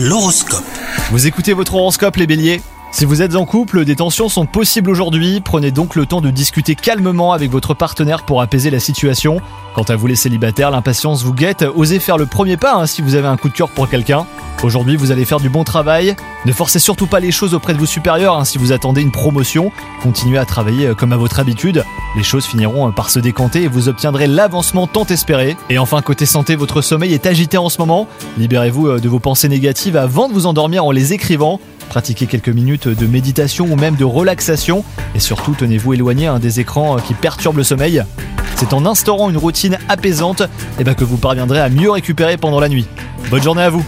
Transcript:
L'horoscope. Vous écoutez votre horoscope les béliers? Si vous êtes en couple, des tensions sont possibles aujourd'hui, prenez donc le temps de discuter calmement avec votre partenaire pour apaiser la situation. Quant à vous les célibataires, l'impatience vous guette, osez faire le premier pas hein, si vous avez un coup de cœur pour quelqu'un. Aujourd'hui, vous allez faire du bon travail. Ne forcez surtout pas les choses auprès de vos supérieurs hein, si vous attendez une promotion. Continuez à travailler euh, comme à votre habitude. Les choses finiront euh, par se décanter et vous obtiendrez l'avancement tant espéré. Et enfin, côté santé, votre sommeil est agité en ce moment. Libérez-vous euh, de vos pensées négatives avant de vous endormir en les écrivant. Pratiquez quelques minutes de méditation ou même de relaxation et surtout tenez-vous éloigné hein, des écrans qui perturbent le sommeil. C'est en instaurant une routine apaisante eh ben, que vous parviendrez à mieux récupérer pendant la nuit. Bonne journée à vous